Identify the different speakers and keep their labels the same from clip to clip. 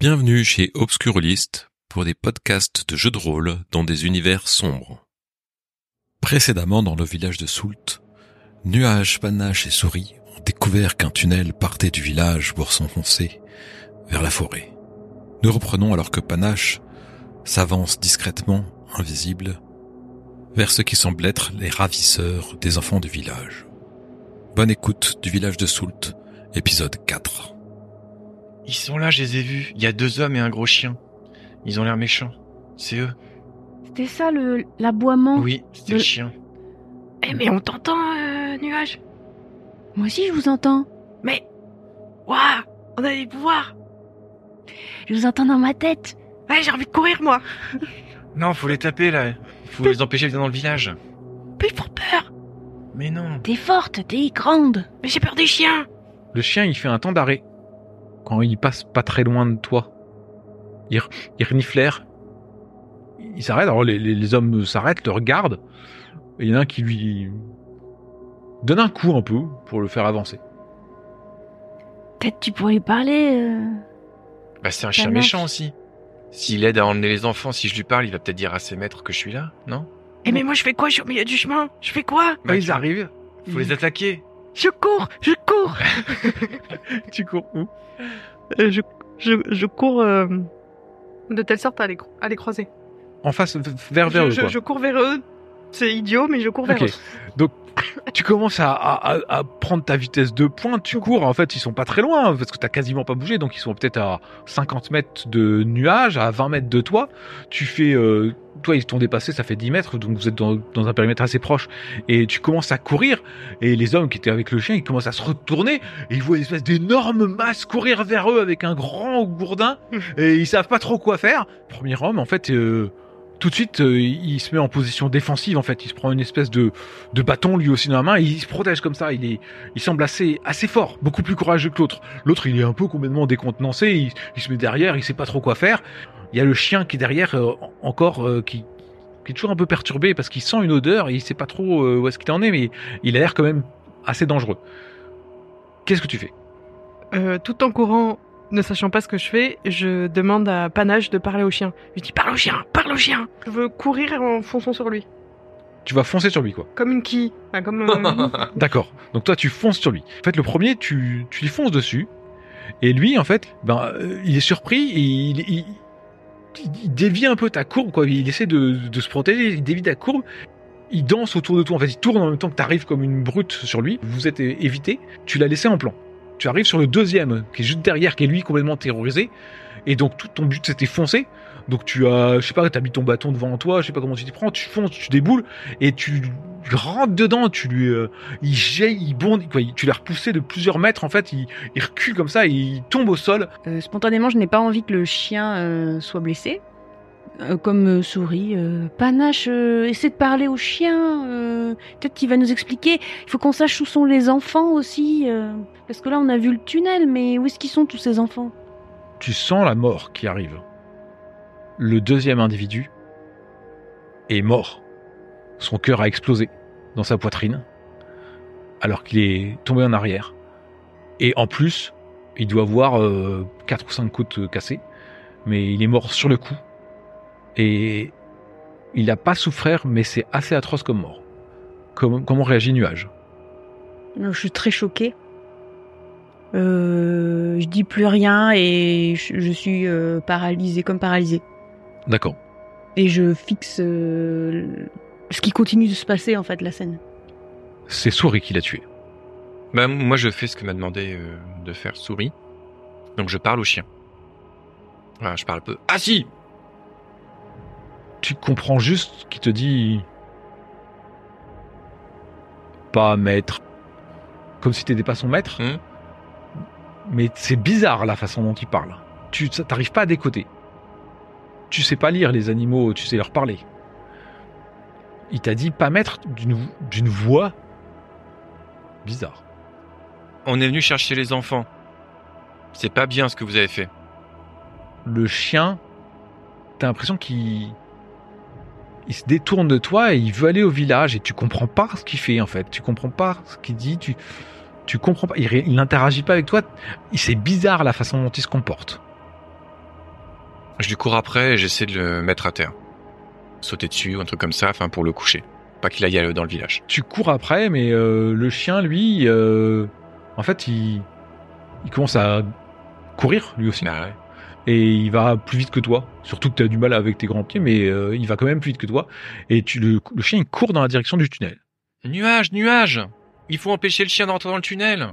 Speaker 1: Bienvenue chez Obscurlist pour des podcasts de jeux de rôle dans des univers sombres. Précédemment dans le village de Soult, Nuage, Panache et Souris ont découvert qu'un tunnel partait du village pour s'enfoncer vers la forêt. Nous reprenons alors que Panache s'avance discrètement, invisible, vers ce qui semble être les ravisseurs des enfants du village. Bonne écoute du village de Soult, épisode 4.
Speaker 2: Ils sont là, je les ai vus. Il y a deux hommes et un gros chien. Ils ont l'air méchants. C'est eux.
Speaker 3: C'était ça le l'aboiement
Speaker 2: Oui, c'était
Speaker 3: Le-
Speaker 2: le chien.
Speaker 4: Eh mais on t'entend, euh, Nuage?
Speaker 3: Moi aussi je vous entends.
Speaker 4: Mais... Waouh On a des pouvoirs
Speaker 3: Je vous entends dans ma tête.
Speaker 4: Ouais, j'ai envie de courir, moi
Speaker 2: Non, faut les taper là. Faut les empêcher de venir dans le village.
Speaker 4: Puis ils font peur
Speaker 2: Mais non.
Speaker 3: T'es forte, t'es grande.
Speaker 4: Mais j'ai peur des chiens
Speaker 5: Le chien, il fait un temps d'arrêt quand il passe pas très loin de toi. Il, r- il reniflère. Il s'arrête. Alors les, les- les hommes s'arrêtent, le regardent. Et il y en a un qui lui donne un coup un peu pour le faire avancer.
Speaker 3: Peut-être tu pourrais lui parler. euh.
Speaker 2: Bah c'est un chien méchant aussi. S'il aide à emmener les enfants, si je lui parle, il va peut-être dire à ses maîtres que je suis là, non?
Speaker 4: Eh mais moi je fais quoi Je suis au milieu du chemin? Je fais quoi?
Speaker 2: Bah,
Speaker 5: ils
Speaker 2: tu-
Speaker 5: arrivent.
Speaker 2: Faut les attaquer.
Speaker 4: Je cours Je cours
Speaker 5: Tu cours où?
Speaker 6: Euh, je, je, je cours euh, de telle sorte à les, à les croiser.
Speaker 5: En face, vers vers
Speaker 6: je,
Speaker 5: eux.
Speaker 6: je,
Speaker 5: quoi.
Speaker 6: je cours vers eux. C'est idiot, mais je cours vers eux.
Speaker 5: Donc, tu commences à, à- prendre ta vitesse de pointe, tu cours, en fait, ils sont pas très loin, parce que t'as quasiment pas bougé, donc ils sont peut-être à 50 mètres de nuage, à 20 mètres de toi. Tu fais, euh, toi, ils t'ont dépassé, ça fait 10 mètres, donc vous êtes dans, dans un périmètre assez proche, et tu commences à courir, et les hommes qui étaient avec le chien, ils commencent à se retourner, et ils voient une espèce d'énorme masse courir vers eux avec un grand gourdin, et ils savent pas trop quoi faire. Premier homme, en fait, euh, tout de suite, euh, il se met en position défensive, en fait, il se prend une espèce de, de bâton lui aussi dans la main et il se protège comme ça. Il est, il semble assez, assez fort, beaucoup plus courageux que l'autre. L'autre, il est un peu complètement décontenancé. Il, il se met derrière, il sait pas trop quoi faire. Il y a le chien qui est derrière euh, encore, euh, qui, qui est toujours un peu perturbé parce qu'il sent une odeur et il sait pas trop euh, où est-ce qu'il en est, mais il a l'air quand même assez dangereux. Qu'est-ce que tu fais?
Speaker 6: Euh, tout en courant, ne sachant pas ce que je fais, je demande à Panache de parler au chien.
Speaker 4: Je dis parle au chien Parle au chien
Speaker 6: Je veux courir en fonçant sur lui.
Speaker 5: Tu vas foncer sur lui, quoi.
Speaker 6: Comme une quille. Enfin, comme, euh,
Speaker 5: D'accord. Donc toi, tu fonces sur lui. En fait, le premier, tu, tu lui fonces dessus. Et lui, en fait, ben, il est surpris et il, il, il dévie un peu ta courbe, quoi. Il essaie de, se protéger, il dévie ta courbe. Il danse autour de toi. En fait, il tourne en même temps que tu arrives comme une brute sur lui. Vous êtes évité. Tu l'as laissé en plan. Tu arrives sur le deuxième, qui est juste derrière, qui est lui complètement terrorisé. Et donc, tout ton but, c'était foncer. Donc, tu as, je sais pas, t'as mis ton bâton devant toi, je sais pas comment tu t'y prends. Tu fonces, tu déboules et tu rentres dedans. Tu lui, euh, il jaillit, il bondit, quoi. Tu l'as repoussé de plusieurs mètres, en fait. Il, il recule comme ça, et il tombe au sol.
Speaker 3: Euh, spontanément, je n'ai pas envie que le chien euh, soit blessé. Euh, comme euh, souris, euh, Panache, essaie de parler au chien. Peut-être qu'il va nous expliquer. Il faut qu'on sache où sont les enfants aussi. parce que là, on a vu le tunnel, mais où est-ce qu'ils sont tous ces enfants?
Speaker 5: Tu sens la mort qui arrive. Le deuxième individu est mort. Son cœur a explosé dans sa poitrine, alors qu'il est tombé en arrière. Et en plus, il doit avoir quatre ou cinq côtes cassées, mais il est mort sur le coup. Et il n'a pas souffert, mais c'est assez atroce comme mort. Comment, comment réagit Nuage?
Speaker 3: Je suis très choquée. Euh, je dis plus rien et je, je suis euh, paralysée, comme paralysée.
Speaker 5: D'accord.
Speaker 3: Et je fixe euh, ce qui continue de se passer, en fait, la scène.
Speaker 5: C'est Souris qui l'a tué.
Speaker 2: Bah moi je fais ce que m'a demandé euh, de faire Souris. Donc je parle au chien. Voilà, je parle peu. Ah si
Speaker 5: tu comprends juste qu'il te dit. Pas maître. Comme si t'étais pas son maître.
Speaker 2: Hmm.
Speaker 5: mais c'est bizarre la façon dont il parle. Tu t'arrives pas à décoder. Tu sais pas lire les animaux tu sais leur parler. Il t'a dit pas maître d'une d'une voix bizarre.
Speaker 2: On est venu chercher les enfants. C'est pas bien ce que vous avez fait.
Speaker 5: le chien t'as l'impression qu'il il se détourne de toi et il veut aller au village et tu comprends pas ce qu'il fait en fait. Tu comprends pas ce qu'il dit. Tu tu comprends pas. Il, il n'interagit pas avec toi. C'est bizarre la façon dont il se comporte.
Speaker 2: Je lui cours après et j'essaie de le mettre à terre. Sauter dessus ou un truc comme ça, enfin pour le coucher. Pas qu'il aille dans le village.
Speaker 5: Tu cours après, mais euh, le chien, lui, euh, en fait, il, il commence à courir, lui aussi.
Speaker 2: Bah ouais.
Speaker 5: Et il va plus vite que toi. Surtout que tu as du mal avec tes grands pieds, mais euh, il va quand même plus vite que toi. Et tu, le, le chien, il court dans la direction du tunnel.
Speaker 2: Nuage, nuage Il faut empêcher le chien d'entrer dans le tunnel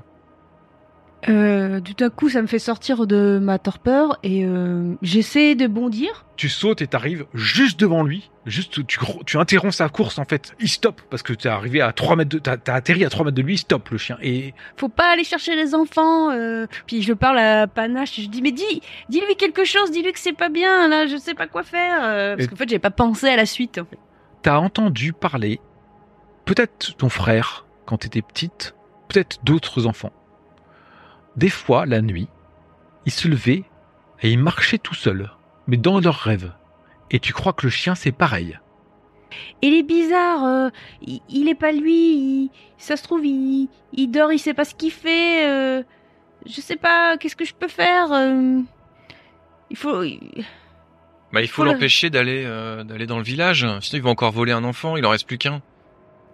Speaker 3: Euh, tout à coup, ça me fait sortir de ma torpeur et euh, j'essaie de bondir.
Speaker 5: Tu sautes et t'arrives juste devant lui. Juste, tu, tu interromps sa course, en fait. Il stoppe, parce que t'es arrivé à 3 mètres de, t'as, t'as atterri à 3 mètres de lui, il stoppe, le chien. Et
Speaker 3: Faut pas aller chercher les enfants. euh. Puis je parle à Panache, je dis mais dis, dis-lui quelque chose, dis-lui que c'est pas bien. Là, je sais pas quoi faire. euh, parce qu'en fait, j'ai pas pensé à la suite. en fait.
Speaker 5: t'as entendu parler, peut-être ton frère, quand t'étais petite, peut-être d'autres enfants. Des fois, la nuit, ils se levaient et ils marchaient tout seuls, mais dans leurs rêves. Et tu crois que le chien, c'est pareil?
Speaker 3: Il est bizarre. euh, il, il est pas lui. il- ça se trouve, il, il dort, il sait pas ce qu'il fait. euh, je sais pas. Qu'est-ce que je peux faire euh, Il faut.
Speaker 2: Bah il faut l'empêcher d'aller euh, d'aller dans le village, sinon il va encore voler un enfant, il en reste plus qu'un.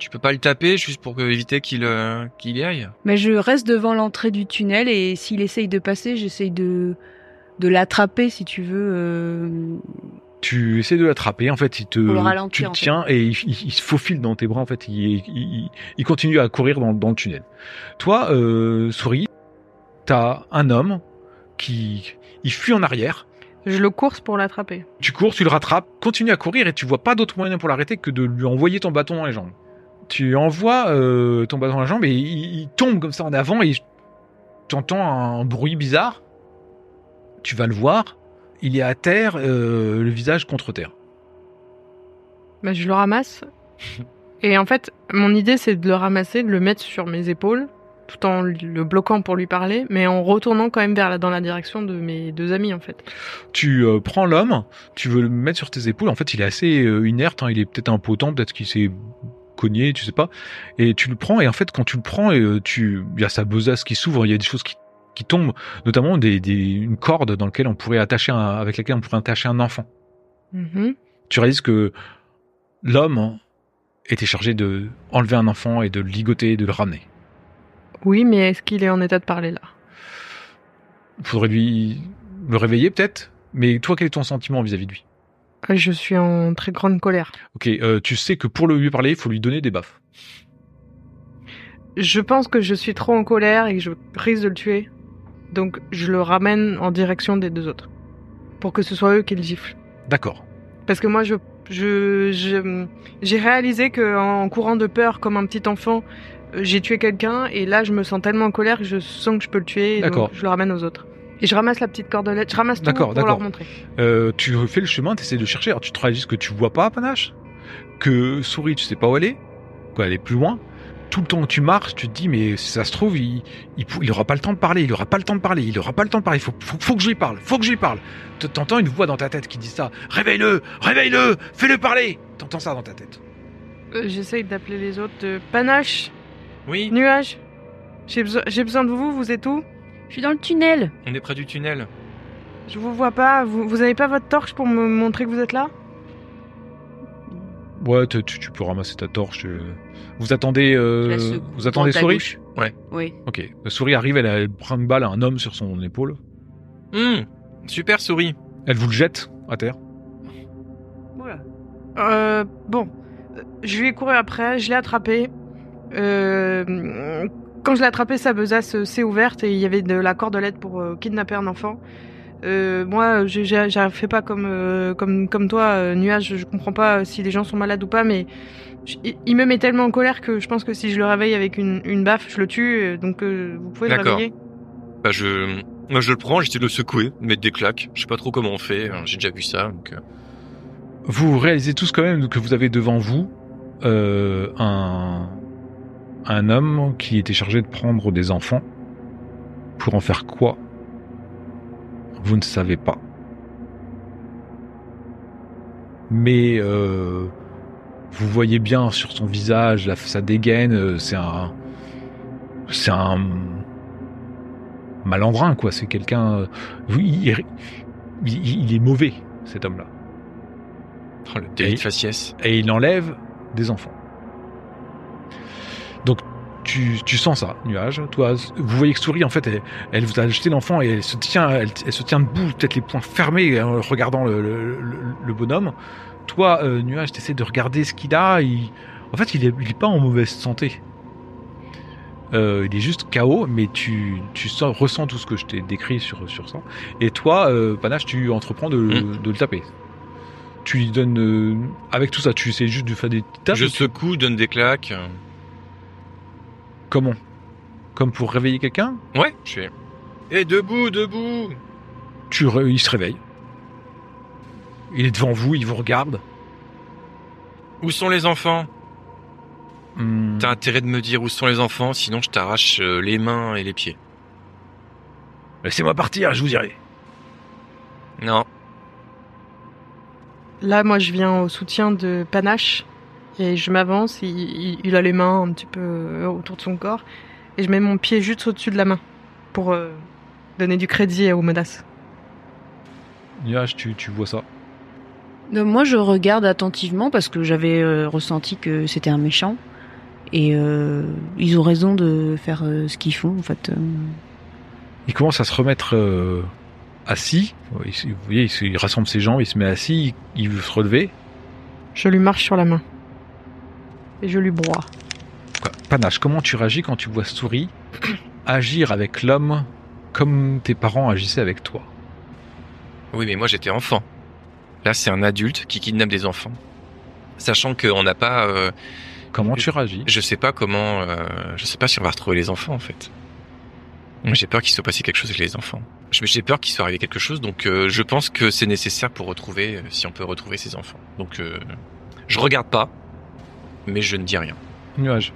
Speaker 2: Tu peux pas le taper juste pour éviter qu'il euh, qu'il y aille?
Speaker 3: Mais je reste devant l'entrée du tunnel et s'il essaye de passer, j'essaye de de l'attraper si tu veux. euh,
Speaker 5: Tu essaies de l'attraper, en fait, il te,
Speaker 3: Pour le ralentir,
Speaker 5: tu le
Speaker 3: en fait.
Speaker 5: tiens et il, il- il se faufile dans tes bras, en fait, il, il- il- il continue à courir dans, dans le tunnel. Toi, euh, souris, t'as un homme qui, il fuit en arrière,
Speaker 6: Je le course pour l'attraper.
Speaker 5: Tu cours, tu le rattrapes, continue à courir et tu vois pas d'autre moyen pour l'arrêter que de lui envoyer ton bâton dans les jambes. Tu envoies euh, ton bâton dans les jambes et il, il tombe comme ça en avant et tu entends un bruit bizarre. Tu vas le voir, il est à terre, euh, le visage contre terre.
Speaker 6: Bah, je le ramasse. Et en fait, mon idée, c'est de le ramasser, de le mettre sur mes épaules, tout en le bloquant pour lui parler, mais en retournant quand même vers la, dans la direction de mes deux amis, en fait.
Speaker 5: Tu euh, prends l'homme, tu veux le mettre sur tes épaules. En fait, il est assez euh, inerte, hein, il est peut-être impotent, peut-être qu'il s'est tu sais pas. Et tu le prends et en fait, quand tu le prends, euh, tu, il y a sa besace qui s'ouvre, il y a des choses qui, qui tombent, notamment des, des, une corde dans laquelle on pourrait attacher un, avec laquelle on pourrait attacher un enfant.
Speaker 6: Mhm.
Speaker 5: Tu réalises que l'homme était chargé de enlever un enfant et de le ligoter et de le ramener.
Speaker 6: Oui, mais est-ce qu'il est en état de parler là?
Speaker 5: Il faudrait lui le réveiller peut-être. Mais toi, quel est ton sentiment vis-à-vis de lui?
Speaker 6: Je suis en très grande colère.
Speaker 5: Ok, euh, tu sais que pour le lui parler, il faut lui donner des baffes.
Speaker 6: Je pense que je suis trop en colère et que je risque de le tuer. Donc je le ramène en direction des deux autres. Pour que ce soit eux qui le giflent.
Speaker 5: D'accord.
Speaker 6: Parce que moi, je, je, j'ai réalisé que en courant de peur comme un petit enfant, euh, j'ai tué quelqu'un et là, je me sens tellement en colère que je sens que je peux le tuer. et donc. Je le ramène aux autres. Et je ramasse la petite cordelette, je ramasse tout pour leur montrer.
Speaker 5: Euh, tu refais le chemin, tu essaies de chercher. Alors tu te réalises que tu vois pas Panache, que Souris, tu sais pas où elle est, quoi, elle est plus loin. Tout le temps que tu marches, tu te dis mais si ça se trouve, il, il, aura pas le temps de parler, il aura pas le temps de parler, il aura pas le temps de parler. Faut, faut, faut que je lui parle, faut que je lui parle. T'entends une voix dans ta tête qui dit ça. Réveille-le, réveille-le, fais-le parler. T'entends ça dans ta tête.
Speaker 6: Euh, J'essaye d'appeler les autres de panache,
Speaker 2: Oui,
Speaker 6: nuage. J'ai besoin, besoin de vous, vous êtes où?
Speaker 3: Je suis dans le tunnel.
Speaker 2: on est près du tunnel.
Speaker 6: Je vous vois pas, vous, vous avez pas votre torche pour me montrer que vous êtes là?
Speaker 5: Ouais, tu, tu- tu peux ramasser ta torche. euh. Vous attendez, euh,
Speaker 3: la
Speaker 5: vous attendez Souris?
Speaker 3: gauche.
Speaker 2: Ouais.
Speaker 3: Oui.
Speaker 5: Ok. Souris arrive, elle, prend une balle à un homme sur son épaule.
Speaker 2: Hum, super souris.
Speaker 5: Elle vous le jette à terre.
Speaker 3: Voilà.
Speaker 6: Euh, bon, je lui ai couru après, je l'ai attrapé. Euh, quand je l'ai attrapé, sa besace euh, s'est ouverte et il y avait de la cordelette pour euh, kidnapper un enfant. Euh, moi, j'ai fait pas comme euh, comme comme toi, euh, nuage. Je comprends pas si les gens sont malades ou pas, mais je- il- me met tellement en colère que je pense que si je le réveille avec une, une baffe, je le tue. Donc, euh, vous pouvez le
Speaker 2: D'accord.
Speaker 6: réveiller.
Speaker 2: Bah je, moi je le prends, j'essaie de le secouer, de mettre des claques. Je sais pas trop comment on fait, hein, j'ai déjà vu ça. Donc,
Speaker 5: Vous réalisez tous quand même que vous avez devant vous euh, un, un homme qui était chargé de prendre des enfants. Pour en faire quoi? Vous ne savez pas. Mais euh, vous voyez bien sur son visage, la, sa dégaine, euh, c'est un... C'est un malandrin, quoi. C'est quelqu'un... euh, il, est- il- il est mauvais. cet homme-là.
Speaker 2: Oh, le délit de faciès.
Speaker 5: Et il enlève des enfants. Tu, tu sens ça, nuage. Toi, vous voyez que Souris, en fait, elle, elle vous a jeté l'enfant et elle se tient, elle, elle se tient debout, peut-être les poings fermés, en regardant le, le- le- le bonhomme. Toi, euh, nuage, t'essaies de regarder ce qu'il a. Il, en fait, il est, il est pas en mauvaise santé. Euh, il est juste KO, mais tu, tu sens- ressens tout ce que je t'ai décrit sur, sur ça. Et toi, euh, Panache, tu entreprends de,
Speaker 2: Mm.
Speaker 5: de le taper. Tu lui donnes. euh, avec tout ça, tu essaies juste de faire des tapes.
Speaker 2: Je secoue, donne des claques.
Speaker 5: Comment Comme pour réveiller quelqu'un
Speaker 2: Ouais, je fais. Et debout, debout
Speaker 5: tu Il se réveille. Il est devant vous, il vous regarde.
Speaker 2: Où sont les enfants
Speaker 5: Hmm,
Speaker 2: T'as intérêt de me dire où sont les enfants, sinon je t'arrache euh, les mains et les pieds.
Speaker 5: Laissez-moi partir, je vous dirai.
Speaker 2: Non.
Speaker 6: Là, moi, je viens au soutien de Panache et je m'avance. Il, il- il a les mains un petit peu euh, autour de son corps et je mets mon pied juste au-dessus de la main pour euh, donner du crédit aux menaces.
Speaker 5: Nuage, tu, tu vois ça?
Speaker 3: Donc, moi, je regarde attentivement parce que j'avais euh, ressenti que c'était un méchant. Et euh, ils ont raison de faire euh, ce qu'ils font, en fait.
Speaker 5: Il commence à se remettre euh, assis. Il vous voyez, il, se- il rassemble ses jambes, il se met assis, il, il veut se relever.
Speaker 6: Je lui marche sur la main et je lui broie.
Speaker 5: Quoi Panache, comment tu réagis quand tu vois Souris agir avec l'homme comme tes parents agissaient avec toi?
Speaker 2: Oui, mais moi j'étais enfant. Là, c'est un adulte qui kidnappe des enfants. Sachant qu'on n'a pas... euh,
Speaker 5: Comment tu réagis?
Speaker 2: je sais pas comment... euh, je sais pas si on va retrouver les enfants, en fait. J'ai peur qu'il soit passé quelque chose avec les enfants. Je- J'ai peur qu'il soit arrivé quelque chose, donc euh, je pense que c'est nécessaire pour retrouver, euh, si on peut retrouver ces enfants. Donc, euh, je regarde pas, mais je ne dis rien.
Speaker 5: Nuage.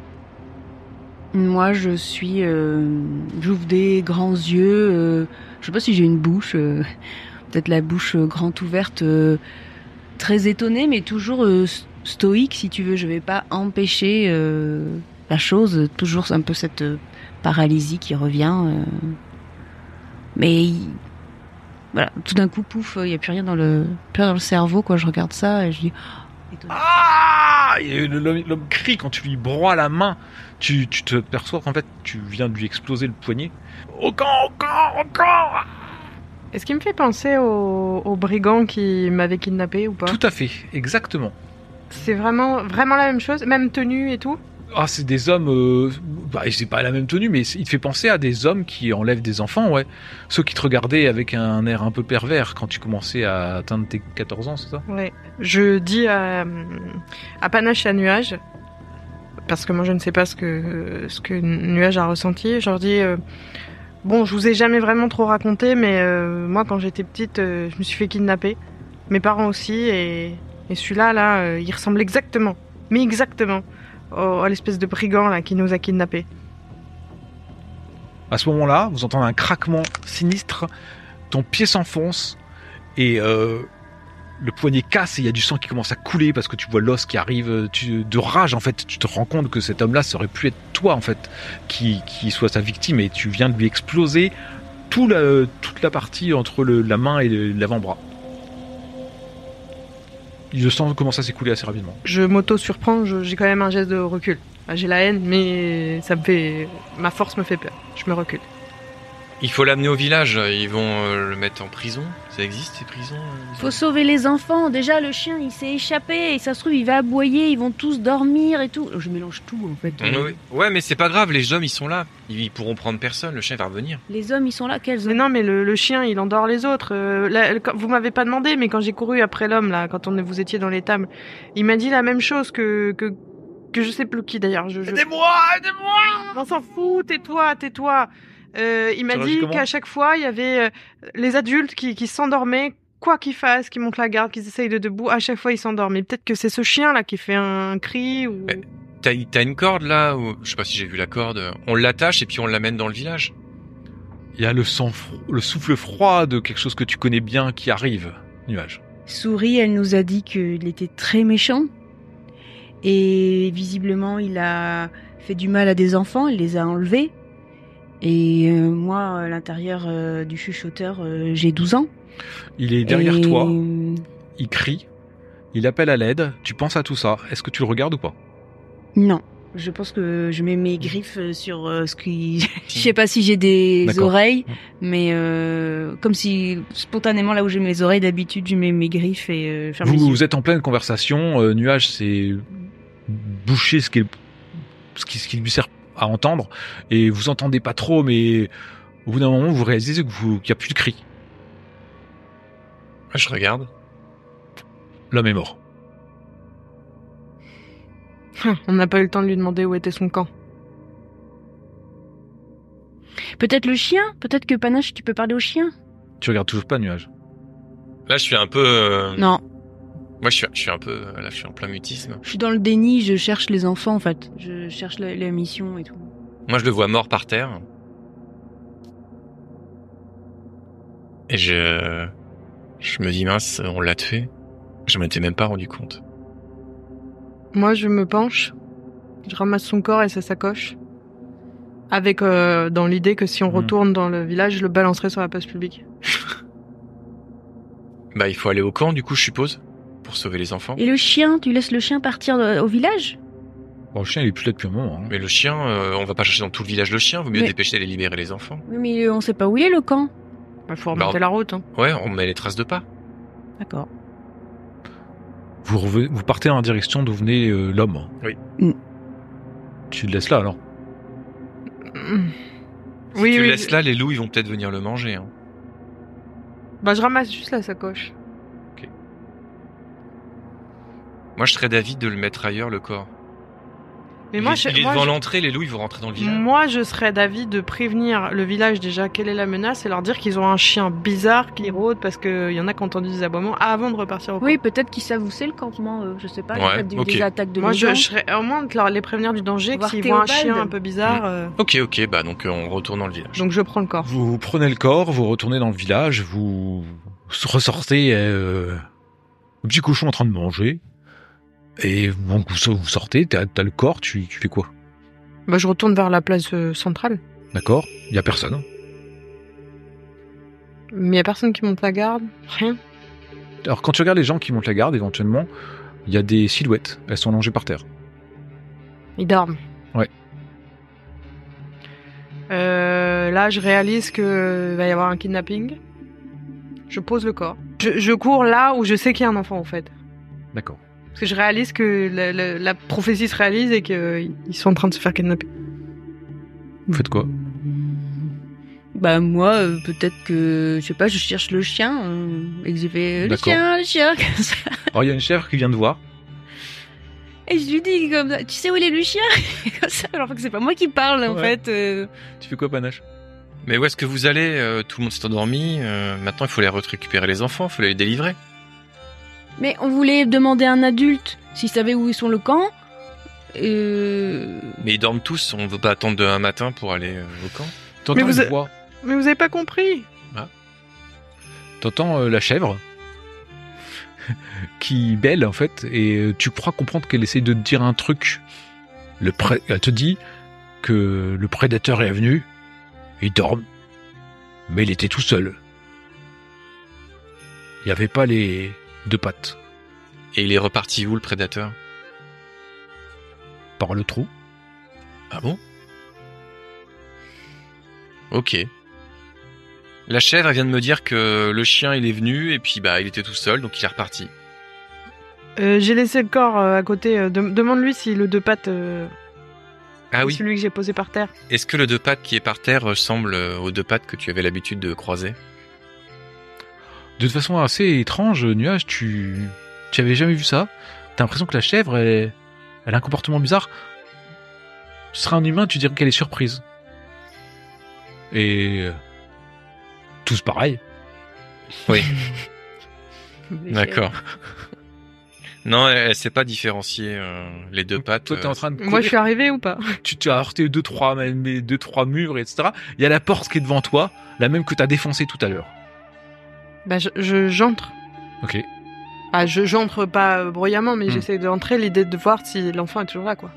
Speaker 3: Moi, je suis. euh, J'ouvre des grands yeux. euh, je sais pas si j'ai une bouche. euh, Peut-être la bouche euh, grande ouverte, euh, très étonnée, mais toujours euh, stoïque, si tu veux. Je vais pas empêcher euh, la chose. Toujours un peu cette euh, paralysie qui revient. euh. Mais il- voilà, tout d'un coup, pouf, il y a plus rien dans le, plus rien dans le cerveau. Quoi, je regarde ça et je dis. oh.
Speaker 5: Ah Et L'homme l'homme crie quand tu lui broies la main. Tu, tu te perçois qu'en fait, tu viens de lui exploser le poignet. Au camp, au camp, au camp
Speaker 6: Est-ce qu'il me fait penser au, au brigand qui m'avait kidnappé ou pas?
Speaker 5: Tout à fait, exactement.
Speaker 6: C'est vraiment, vraiment la même chose, même tenue et tout?
Speaker 5: Ah, c'est des hommes. Euh, bah, c'est pas la même tenue, mais il te fait penser à des hommes qui enlèvent des enfants, ouais. Ceux qui te regardaient avec un air un peu pervers quand tu commençais à atteindre tes 14 ans, c'est ça?
Speaker 6: Ouais. Je dis à, à Panache à Nuage, parce que moi je ne sais pas ce que, ce que Nuage a ressenti, je leur dis euh, Bon, je vous ai jamais vraiment trop raconté, mais euh, moi quand j'étais petite, euh, je me suis fait kidnapper. Mes parents aussi, et, et celui-là, là, euh, il ressemble exactement, mais exactement, à l'espèce de brigand là qui nous a kidnappés.
Speaker 5: À ce moment-là, vous entendez un craquement sinistre, ton pied s'enfonce et euh, le poignet casse et il y a du sang qui commence à couler parce que tu vois l'os qui arrive de rage en fait. Tu te rends compte que cet homme-là, ça aurait pu être toi en fait qui, qui soit sa victime et tu viens de lui exploser toute la partie entre la main et l'avant-bras. Le sang commence à s'écouler assez rapidement.
Speaker 6: Je m'auto-surprends, j'ai quand même un geste de recul. Ah, J'ai la haine, mais ça me fait. Ma force me fait peur. Je me recule.
Speaker 2: Il faut l'amener au village, ils vont euh, le mettre en prison. Ça existe, ces prisons euh,
Speaker 3: Faut sauver les enfants. Déjà, le chien, il s'est échappé. Et ça se trouve, il va aboyer. Ils vont tous dormir et tout. Je mélange tout, en fait.
Speaker 2: Oui, oui. Ouais, mais c'est pas grave, les hommes ils sont là. Ils pourront prendre personne, le chien va revenir.
Speaker 3: Les hommes, ils sont là. Quels
Speaker 6: Mais
Speaker 3: hommes
Speaker 6: non, mais le, le chien, il endort les autres. Euh, là, vous m'avez pas demandé, mais quand j'ai couru après l'homme, là, quand on vous étiez dans les tables, il m'a dit la même chose que que que je sais plus qui d'ailleurs. Je, je...
Speaker 5: Aidez-moi, aidez-moi
Speaker 6: On s'en fout, tais-toi, tais-toi. Euh, il m'a dit qu'à chaque fois, il y avait euh, les adultes qui, qui s'endormaient, quoi qu'ils fassent, qui montent la garde, qu'ils essayent de debout, à chaque fois ils s'endorment. Peut-être que c'est ce chien là qui fait un cri ou.
Speaker 2: T'as une corde là ou Je sais pas si j'ai vu la corde. On l'attache et puis on l'amène dans le village.
Speaker 5: Il y a le, sang le souffle froid de quelque chose que tu connais bien qui arrive. Nuage.
Speaker 3: Souris, elle nous a dit qu'il était très méchant. Et visiblement, il a fait du mal à des enfants. Il les a enlevés. Et euh, moi, à l'intérieur euh, du chuchoteur, euh, j'ai 12 ans.
Speaker 5: Il est derrière
Speaker 3: Et-
Speaker 5: toi, il crie, il appelle à l'aide, tu penses à tout ça. Est-ce que tu le regardes ou pas?
Speaker 3: Non. Je pense que je mets mes griffes sur ce qui. je sais pas si j'ai des oreilles, mais euh, comme si spontanément là où j'ai mes oreilles d'habitude, je mets mes griffes et euh, ferme les
Speaker 5: vous,
Speaker 3: yeux.
Speaker 5: vous êtes en pleine conversation, euh, Nuage c'est boucher ce qui, est- ce, qui, ce qui lui sert à entendre, et vous entendez pas trop, mais au bout d'un moment vous réalisez que vous- qu'il n'y a plus de cri.
Speaker 2: Je regarde.
Speaker 5: L'homme est mort.
Speaker 6: On n'a pas eu le temps de lui demander où était son camp.
Speaker 3: Peut-être le chien Peut-être que Panache, tu peux parler au chien
Speaker 5: Tu regardes toujours pas Nuage.
Speaker 2: Là, je suis un peu. euh,
Speaker 3: Non.
Speaker 2: Moi, je suis, je suis un peu. euh, Là, je suis en plein mutisme.
Speaker 3: Je suis dans le déni, je cherche les enfants en fait. Je cherche la, la mission et tout.
Speaker 2: Moi, je le vois mort par terre. Et je. Je me dis, mince, on l'a tué. Je m'en étais même pas rendu compte.
Speaker 6: Moi, je me penche, je ramasse son corps et sa sacoche, avec euh, dans l'idée que si on
Speaker 5: Mhm.
Speaker 6: retourne dans le village, je le balancerai sur la place publique.
Speaker 2: Bah, il faut aller au camp, du coup, je suppose, pour sauver les enfants.
Speaker 3: Et le chien, tu laisses le chien partir euh, au village?
Speaker 5: Bon, le chien il est plus là depuis un moment. hein.
Speaker 2: Mais le chien, euh, on va pas chercher dans tout le village le chien. Vaut mieux
Speaker 3: Mais-
Speaker 2: dépêcher d'aller libérer les enfants.
Speaker 3: Oui, mais euh, on sait pas où il est le camp.
Speaker 6: Il faut remonter
Speaker 2: Bah,
Speaker 6: la route. Hein.
Speaker 2: Ouais, on met les traces de pas.
Speaker 3: D'accord.
Speaker 5: Vous, revenez- vous partez en direction d'où venait euh, l'homme.
Speaker 2: Oui.
Speaker 3: Mm.
Speaker 5: Tu le laisses là alors?
Speaker 6: Mm.
Speaker 2: Si
Speaker 6: Oui,
Speaker 2: tu
Speaker 6: oui.
Speaker 2: le laisses là, les loups, ils vont peut-être venir le manger. Hein.
Speaker 6: Bah, je ramasse juste la sacoche.
Speaker 2: Moi, je serais d'avis de le mettre ailleurs, le corps.
Speaker 6: Mais
Speaker 2: il
Speaker 6: moi,
Speaker 2: est,
Speaker 6: je,
Speaker 2: il est
Speaker 6: moi,
Speaker 2: devant
Speaker 6: je-
Speaker 2: l'entrée, les loups, ils vont rentrer dans le village.
Speaker 6: moi, je serais d'avis de prévenir le village déjà quelle est la menace et leur dire qu'ils ont un chien bizarre qui rôde parce qu'il y en a qui ont entendu des aboiements avant de repartir au camp.
Speaker 3: Oui, peut-être qu'ils savent où c'est le campement, euh, je sais pas.
Speaker 2: Ouais,
Speaker 3: peut-être des,
Speaker 2: ok.
Speaker 3: des attaques de
Speaker 6: Moi, je, serais au moins de leur les prévenir du danger s'ils voient un chien un peu bizarre. euh,
Speaker 2: Ok, ok, bah donc euh, on retourne dans le village.
Speaker 6: donc je prends le corps.
Speaker 5: Vous prenez le corps, vous retournez dans le village, vous ressortez euh, le petit cochon en train de manger. Et bon, vous, sortez, t'as as le corps, tu, tu fais quoi?
Speaker 6: Bah, je retourne vers la place euh, centrale.
Speaker 5: D'accord Il y a personne.
Speaker 6: Mais y a personne qui monte la garde. Rien.
Speaker 5: Alors quand tu regardes les gens qui montent la garde, éventuellement, il y a des silhouettes. Elles sont allongées par terre.
Speaker 6: Ils dorment.
Speaker 5: Ouais.
Speaker 6: Euh, là, je réalise que va y avoir un kidnapping. Je pose le corps. Je, je cours là où je sais qu'il y a un enfant en fait.
Speaker 5: D'accord.
Speaker 6: Parce que je réalise que la, la- la prophétie se réalise et qu'ils sont en train de se faire kidnapper.
Speaker 5: Vous faites quoi?
Speaker 3: Bah moi, euh, peut-être que, je sais pas, je cherche le chien euh, et que j'ai fait euh, le chien, le chien, comme ça.
Speaker 5: Alors il y a une chèvre qui vient de voir.
Speaker 3: Et je lui dis comme ça, tu sais où il est le chien? Comme ça, alors que c'est pas moi qui parle en
Speaker 5: Ouais.
Speaker 3: fait. euh.
Speaker 5: Tu fais quoi, Panache?
Speaker 2: Mais où est-ce que vous allez? Euh, Tout le monde s'est endormi. euh, maintenant, il faut les récupérer les enfants, il faut les délivrer.
Speaker 3: Mais on voulait demander à un adulte s'il savait où ils sont le camp. Euh...
Speaker 2: Mais ils dorment tous, on ne veut pas attendre demain matin pour aller euh, au camp.
Speaker 5: T'entends
Speaker 6: vous
Speaker 5: une
Speaker 6: a-
Speaker 5: voix.
Speaker 6: Mais vous avez pas compris
Speaker 5: T'entends euh, la chèvre qui belle en fait et euh, tu crois comprendre qu'elle essaie de te dire un truc. Le pré- elle te dit que le prédateur est venu, il dorme, mais il était tout seul. Il n'y avait pas les deux pattes
Speaker 2: Et il est reparti où, le prédateur?
Speaker 5: Par le trou.
Speaker 2: Ah bon? Ok. La chèvre elle vient de me dire que le chien il est venu et puis bah il était tout seul donc il est reparti.
Speaker 6: Euh, J'ai laissé le corps euh, à côté. euh, dem- Demande-lui si le deux pattes, euh,
Speaker 2: Ah oui.
Speaker 6: celui que j'ai posé par terre.
Speaker 2: Est-ce que le deux pattes qui est par terre ressemble euh, aux deux pattes que tu avais l'habitude de croiser?
Speaker 5: De toute façon assez étrange, Nuage, tu tu avais jamais vu ça. T'as l'impression que la chèvre, elle, elle a un comportement bizarre. Ce serait un humain, tu dirais qu'elle est surprise. Et euh, tous pareil.
Speaker 2: Oui. D'accord. Non, elle, elle sait pas différencier euh, les deux pattes.
Speaker 5: Toi, t'es
Speaker 2: euh,
Speaker 5: en train de
Speaker 6: Moi, je suis arrivé ou pas
Speaker 5: tu, tu as heurté deux trois, deux trois murs, etc. Il y a la porte qui est devant toi, la même que t'as défoncée tout à l'heure.
Speaker 6: Bah, je- je- j'entre.
Speaker 5: Ok.
Speaker 6: Ah, je j'entre pas bruyamment, mais
Speaker 5: Hmm.
Speaker 6: j'essaie d'entrer l'idée de voir si l'enfant est toujours là, quoi.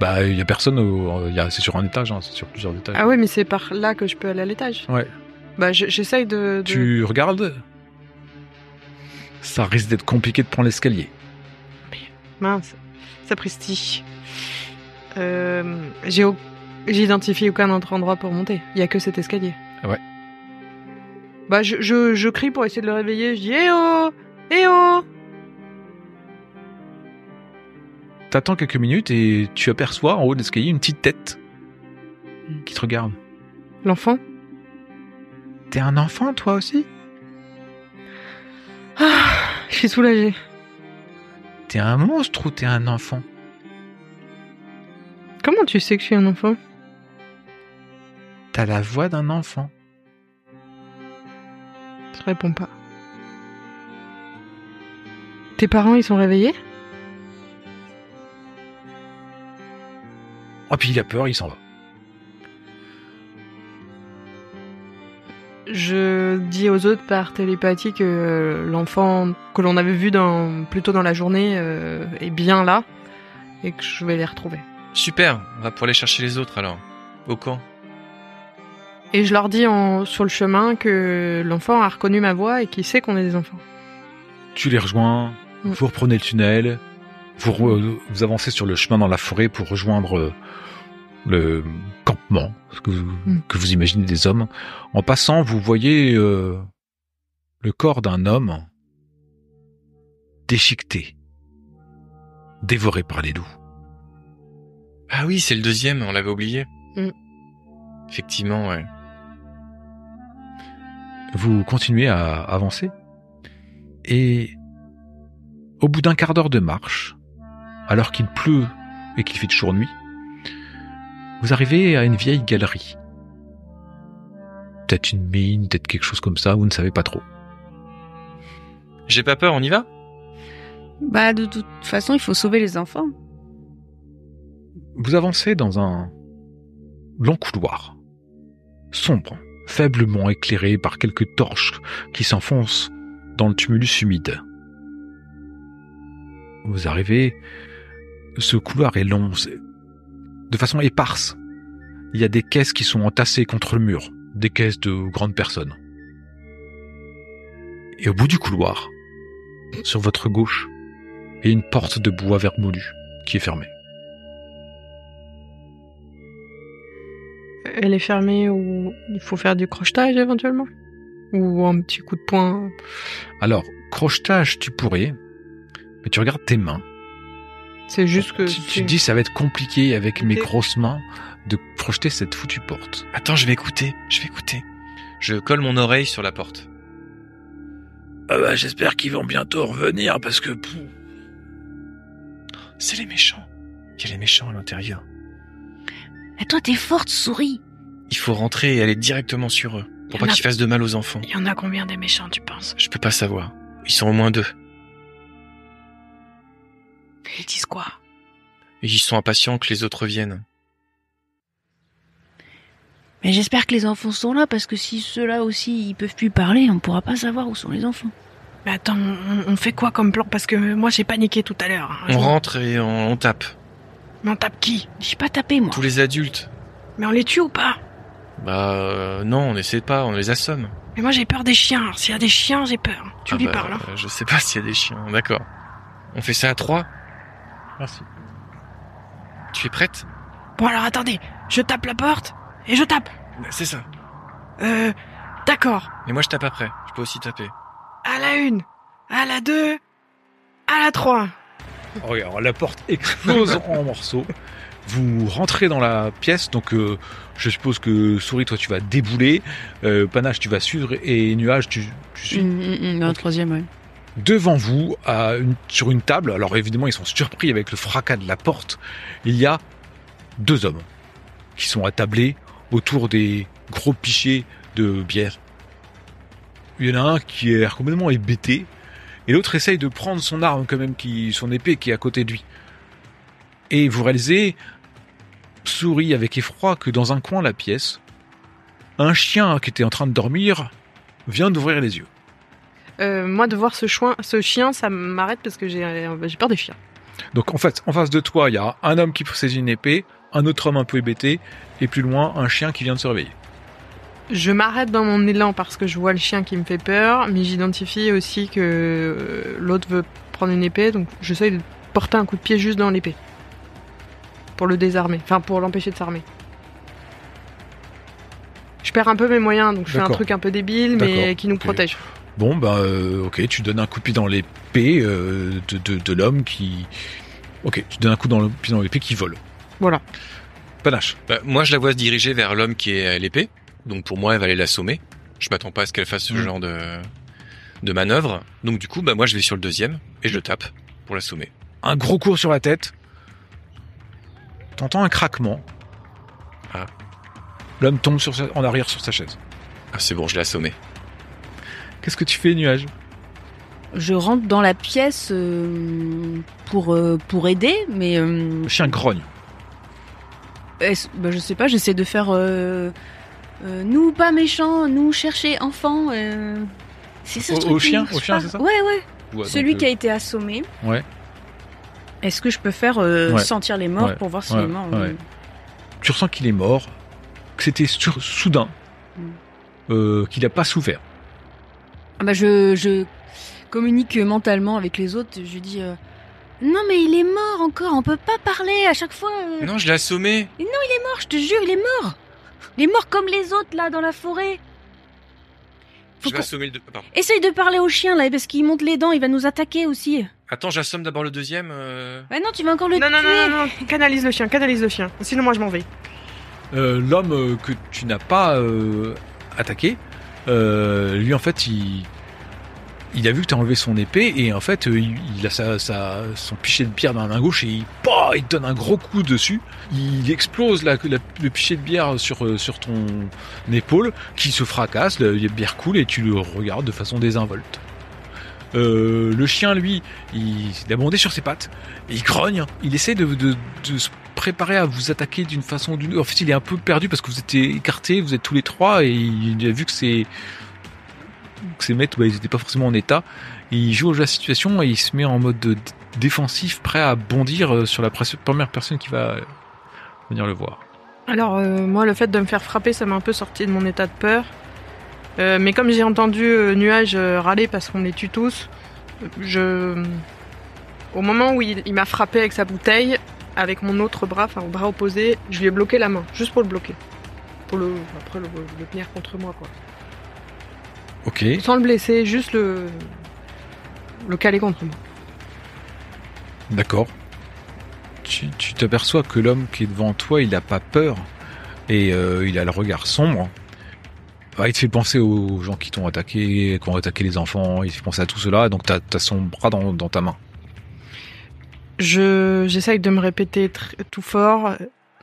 Speaker 5: Bah, il y a personne. au- il y a- C'est sur un étage, hein, c'est sur plusieurs étages.
Speaker 6: Ah oui, mais c'est par là que je peux aller à l'étage.
Speaker 5: Ouais.
Speaker 6: Bah, je- j'essaye de, de-
Speaker 5: Tu regardes? Ça risque d'être compliqué de prendre l'escalier.
Speaker 6: Mince, sapristi. Euh, j'ai au- identifié aucun autre endroit pour monter. Il y a que cet escalier.
Speaker 5: Ouais.
Speaker 6: Bah, je, je, je crie pour essayer de le réveiller. Je dis Eh oh Eh oh
Speaker 5: T'attends quelques minutes et tu aperçois en haut de l'escalier une petite tête qui te regarde.
Speaker 6: L'enfant?
Speaker 5: T'es un enfant, toi aussi?
Speaker 6: Ah, Je suis soulagée.
Speaker 5: T'es un monstre ou t'es un enfant?
Speaker 6: Comment tu sais que je suis un enfant?
Speaker 5: T'as la voix d'un enfant.
Speaker 6: Je réponds pas. Tes parents, ils sont réveillés?
Speaker 5: Oh, puis il a peur, il s'en va.
Speaker 6: Je dis aux autres par télépathie que euh, l'enfant que l'on avait vu dans, plutôt dans la journée euh, est bien là et que je vais les retrouver.
Speaker 2: Super, on va pouvoir aller chercher les autres alors. Au camp.
Speaker 6: Et je leur dis en, sur le chemin que l'enfant a reconnu ma voix et qu'il sait qu'on est des enfants.
Speaker 5: Tu les rejoins,
Speaker 6: Mm.
Speaker 5: vous reprenez le tunnel, vous, re- vous avancez sur le chemin dans la forêt pour rejoindre euh, le campement ce que vous,
Speaker 6: Mm.
Speaker 5: que vous imaginez des hommes. En passant, vous voyez euh, le corps d'un homme déchiqueté, dévoré par les loups.
Speaker 2: Ah oui, c'est le deuxième, on l'avait oublié.
Speaker 6: Mm.
Speaker 2: Effectivement, ouais.
Speaker 5: Vous continuez à avancer et au bout d'un quart d'heure de marche, alors qu'il pleut et qu'il fait toujours nuit, vous arrivez à une vieille galerie. Peut-être une mine, peut-être quelque chose comme ça, vous ne savez pas trop.
Speaker 2: J'ai pas peur, on y va?
Speaker 3: Bah, de toute façon, il faut sauver les enfants.
Speaker 5: Vous avancez dans un long couloir, sombre, faiblement éclairé par quelques torches qui s'enfoncent dans le tumulus humide. Vous arrivez, ce couloir est long, de façon éparse. Il y a des caisses qui sont entassées contre le mur, des caisses de grandes personnes. Et au bout du couloir, sur votre gauche, a une porte de bois vermoulu qui est fermée.
Speaker 6: Elle est fermée ou il faut faire du crochetage éventuellement? Ou un petit coup de poing?
Speaker 5: Alors, crochetage, tu pourrais, mais tu regardes tes mains.
Speaker 6: C'est juste que...
Speaker 5: tu, tu dis ça va être compliqué avec mes grosses mains de crocheter cette foutue porte.
Speaker 2: Attends, je vais écouter, je vais écouter. Je colle mon oreille sur la porte.
Speaker 5: Ah bah, j'espère qu'ils vont bientôt revenir parce que
Speaker 2: C'est les méchants. Il y a les méchants à l'intérieur?
Speaker 3: Et toi, t'es forte, souris.
Speaker 2: Il faut rentrer et aller directement sur eux. Pour pas
Speaker 4: a-
Speaker 2: qu'ils fassent de mal aux enfants.
Speaker 4: Il y en a combien des méchants, tu penses?
Speaker 2: Je peux pas savoir. Ils sont au moins deux.
Speaker 4: Ils disent quoi?
Speaker 2: Ils sont impatients que les autres reviennent.
Speaker 3: Mais j'espère que les enfants sont là, parce que si ceux-là aussi, ils peuvent plus parler, on pourra pas savoir où sont les enfants.
Speaker 4: Mais attends, on, on fait quoi comme plan? Parce que moi j'ai paniqué tout à l'heure. hein. Je-
Speaker 2: On rentre et on, on tape.
Speaker 4: Mais on tape qui?
Speaker 3: J'ai pas tapé, moi.
Speaker 2: Tous les adultes.
Speaker 4: Mais on les tue ou pas?
Speaker 2: Bah euh, non, on essaie pas, on les assomme.
Speaker 4: Mais moi j'ai peur des chiens. Alors, S'il y a des chiens, j'ai peur. Tu
Speaker 2: Ah
Speaker 4: lui
Speaker 2: bah,
Speaker 4: parles. hein.
Speaker 2: euh, Je sais pas s'il y a des chiens. D'accord. On fait ça à trois?
Speaker 5: Merci.
Speaker 2: Tu es prête?
Speaker 4: Bon alors attendez, je tape la porte et je tape.
Speaker 2: C'est ça.
Speaker 4: Euh, d'accord.
Speaker 2: Mais moi je tape après. Je peux aussi taper.
Speaker 4: À la une, à la deux, à la trois.
Speaker 5: Regarde, la porte explose en morceaux. Vous rentrez dans la pièce, donc euh, je suppose que Souris, toi, tu vas débouler, euh, Panache, tu vas suivre, et Nuage, tu, tu suis.
Speaker 3: Hum, un troisième, ouais.
Speaker 5: Devant vous, à une- sur une table, alors évidemment, ils sont surpris avec le fracas de la porte, il y a deux hommes qui sont attablés autour des gros pichets de bière. Il y en a un qui est complètement hébété, et l'autre essaye de prendre son arme quand même, qui, son épée qui est à côté de lui. Et vous réalisez, sourit avec effroi, que dans un coin de la pièce, un chien qui était en train de dormir vient d'ouvrir les yeux.
Speaker 6: Euh, moi, de voir ce, chouin, ce chien, ça m'arrête parce que j'ai euh, j'ai peur des chiens.
Speaker 5: Donc en fait, en face de toi, il y a un homme qui saisit une épée, un autre homme un peu hébété, et plus loin, un chien qui vient de se réveiller.
Speaker 6: Je m'arrête dans mon élan parce que je vois le chien qui me fait peur, mais j'identifie aussi que euh, l'autre veut prendre une épée, donc j'essaye de porter un coup de pied juste dans l'épée. Pour le désarmer, enfin pour l'empêcher de s'armer. Je perds un peu mes moyens, donc je fais un truc un peu débile, mais qui nous protège.
Speaker 5: Bon, bah, euh, ok, tu donnes un coup de pied dans l'épée euh, de, de, de l'homme qui. Ok, tu donnes un coup dans le pied dans l'épée qui vole.
Speaker 6: Voilà.
Speaker 5: Panache.
Speaker 2: Bah, moi, je la vois se diriger vers l'homme qui est à l'épée. Donc pour moi, elle va aller l'assommer. Je m'attends pas à ce qu'elle fasse ce
Speaker 5: Mm.
Speaker 2: genre de, de manœuvre. Donc du coup, bah, moi, je vais sur le deuxième et je le tape pour l'assommer.
Speaker 5: Un gros coup sur la tête. T'entends un craquement.
Speaker 2: Ah.
Speaker 5: L'homme tombe sur sa- en arrière sur sa chaise.
Speaker 2: Ah, c'est bon, je l'ai assommé.
Speaker 5: Qu'est-ce que tu fais, nuage?
Speaker 3: Je rentre dans la pièce euh, pour, euh, pour aider, mais euh,
Speaker 5: Le chien grogne.
Speaker 3: est-ce- bah, je sais pas, j'essaie de faire euh, euh, nous pas méchants, nous chercher enfants. euh, c'est ça,
Speaker 5: Au-
Speaker 3: ce truc
Speaker 5: au
Speaker 3: qui
Speaker 5: chien- au chien, c'est ça
Speaker 3: Ouais, ouais.
Speaker 5: Ouais,
Speaker 3: Celui
Speaker 5: donc,
Speaker 3: qui
Speaker 5: euh,
Speaker 3: a été assommé.
Speaker 5: Ouais.
Speaker 3: Est-ce que je peux faire euh,
Speaker 5: Ouais.
Speaker 3: sentir les morts
Speaker 5: Ouais.
Speaker 3: pour voir s'il
Speaker 5: Ouais.
Speaker 3: est mort
Speaker 5: Ouais. Tu ressens qu'il est mort, que c'était sur- soudain,
Speaker 3: Mm.
Speaker 5: euh, qu'il n'a pas souffert.
Speaker 3: Ah bah je, je communique mentalement avec les autres. Je dis euh, non mais il est mort encore. On peut pas parler à chaque fois. euh,
Speaker 2: Non, je l'ai assommé.
Speaker 3: Il est mort, je te jure, il est mort. Il est mort comme les autres là dans la forêt. Faut
Speaker 2: Je vais
Speaker 3: qu'on-
Speaker 2: assommer le deux. Pardon.
Speaker 3: Essaye de parler au chien là parce qu'il monte les dents, il va nous attaquer aussi.
Speaker 2: Attends, j'assomme d'abord le deuxième. euh.
Speaker 3: Non, tu vas encore le
Speaker 6: Non, non,
Speaker 3: tuer.
Speaker 6: non, non, non, canalise le chien, canalise le chien. Sinon, moi, je m'en vais.
Speaker 5: Euh, L'homme euh, que tu n'as pas euh, attaqué, euh, lui en fait, il, il a vu que tu as enlevé son épée et en fait, euh, il, a sa, sa- son pichet de bière dans la main gauche et il, bah, il te donne un gros coup dessus. Il explose la, le pichet de bière sur, euh, sur ton épaule qui se fracasse, la, bière coule et tu le regardes de façon désinvolte. Euh, le chien, lui, il, il a bondé sur ses pattes, et il grogne, il essaie de, de, de se préparer à vous attaquer d'une façon ou d'une autre. En fait, il est un peu perdu parce que vous étiez écartés, vous êtes tous les trois, et il a vu que c'est que ces maîtres, bah, ils étaient pas forcément en état. Il joue à la situation et il se met en mode de- défensif, prêt à bondir euh, sur la première personne qui va euh, venir le voir.
Speaker 6: Alors, euh, moi, le fait de me faire frapper, ça m'a un peu sorti de mon état de peur. Mais comme j'ai entendu Nuage râler parce qu'on les tue tous. Au moment où il, m'a frappé avec sa bouteille, avec mon autre bras, enfin au bras opposé, je lui ai bloqué la main, juste pour le bloquer. Pour le, le tenir contre moi, quoi.
Speaker 5: Ok.
Speaker 6: Sans le blesser, juste le, le caler contre moi.
Speaker 5: D'accord. Tu tu t'aperçois que l'homme qui est devant toi, il n'a pas peur et euh, il a le regard sombre. Ah, il te fait penser aux gens qui t'ont attaqué, qui ont attaqué les enfants. Il te fait penser à tout cela. Donc t'as as son bras dans, dans ta main.
Speaker 6: Je, j'essaye de me répéter tr- tout fort,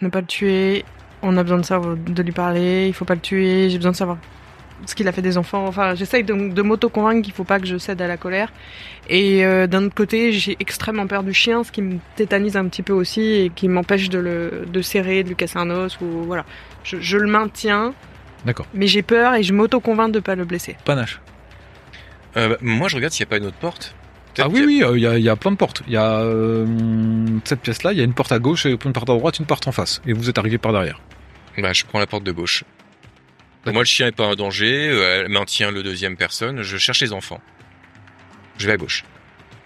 Speaker 6: ne pas le tuer. On a besoin de savoir, de lui parler. Il faut pas le tuer. J'ai besoin de savoir ce qu'il a fait des enfants. Enfin, j'essaye de, de m'auto-convaincre qu'il faut pas que je cède à la colère. Et euh, d'un autre côté, j'ai extrêmement peur du chien, ce qui me tétanise un petit peu aussi et qui m'empêche de le de serrer, de lui casser un os ou voilà. Je, je le maintiens,
Speaker 5: D'accord.
Speaker 6: mais j'ai peur et je m'auto-convainc de pas le blesser.
Speaker 5: Panache.
Speaker 2: Euh, bah, moi, je regarde s'il n'y a pas une autre porte.
Speaker 5: Ah oui,
Speaker 2: qu'il y a-
Speaker 5: oui, il y, a, y a plein de portes. Il y a euh, cette pièce-là, il y a une porte à gauche, une porte à droite, une porte en face. Et vous êtes arrivé par derrière.
Speaker 2: Bah, je prends la porte de gauche. Pour moi, le chien est pas un danger. euh, Elle maintient le deuxième personne. Je cherche les enfants. Je vais à gauche.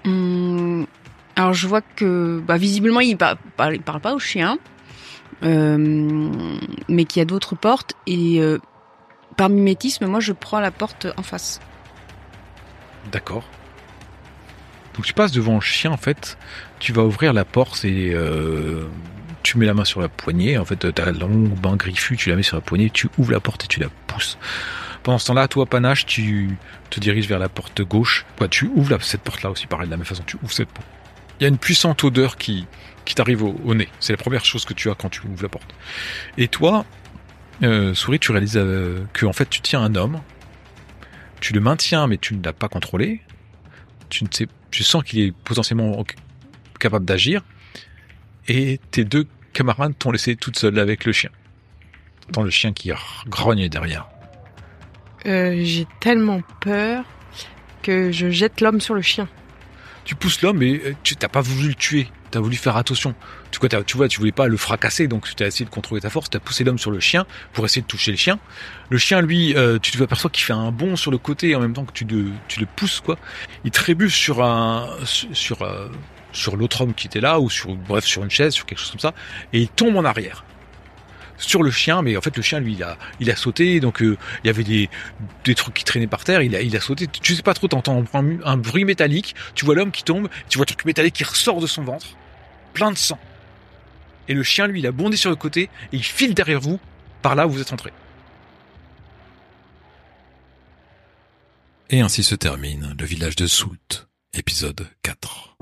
Speaker 3: Hum, alors je vois que bah, visiblement il par- par- il parle pas au chien, euh, mais qu'il y a d'autres portes et euh, par mimétisme, moi je prends la porte en face.
Speaker 5: D'accord. Donc tu passes devant le chien en fait, tu vas ouvrir la porte et euh, tu mets la main sur la poignée, en fait ta longue main griffue, tu la mets sur la poignée, tu ouvres la porte et tu la pousses. Pendant ce temps-là, toi Panache, tu te diriges vers la porte gauche. Quoi, tu ouvres cette porte-là aussi, pareil, de la même façon, tu ouvres cette porte. Il y a une puissante odeur qui, qui t'arrive au, au nez. C'est la première chose que tu as quand tu ouvres la porte. Et toi, euh, Souris, tu réalises euh, que en fait tu tiens un homme, tu le maintiens mais tu ne l'as pas contrôlé, tu ne sais, tu sens qu'il est potentiellement capable d'agir, et tes deux t'ont laissé toute seule avec le chien. T'entends le chien qui grogne derrière.
Speaker 6: Euh, j'ai tellement peur que je jette l'homme sur le chien.
Speaker 5: tu pousses l'homme et euh, tu t'as pas voulu le tuer. T'as voulu faire attention. Tu, tu vois, tu voulais pas le fracasser, donc tu as essayé de contrôler ta force. T'as poussé l'homme sur le chien pour essayer de toucher le chien. Le chien, lui, euh, tu te aperçois qu'il fait un bond sur le côté en même temps que tu le, tu le pousses, quoi. Il trébuche sur un, sur, euh, sur l'autre homme qui était là, ou sur, bref, sur une chaise, sur quelque chose comme ça, et il tombe en arrière. Sur le chien, mais en fait, le chien, lui, il a, il a sauté, donc euh, il y avait des, des trucs qui traînaient par terre, il a, il a sauté. Tu sais pas trop, t'entends un, un bruit métallique, tu vois l'homme qui tombe, tu vois le truc métallique qui ressort de son ventre, plein de sang. Et le chien, lui, il a bondi sur le côté, et il file derrière vous, par là où vous êtes entré.
Speaker 1: Et ainsi se termine le village de Soult, épisode 4.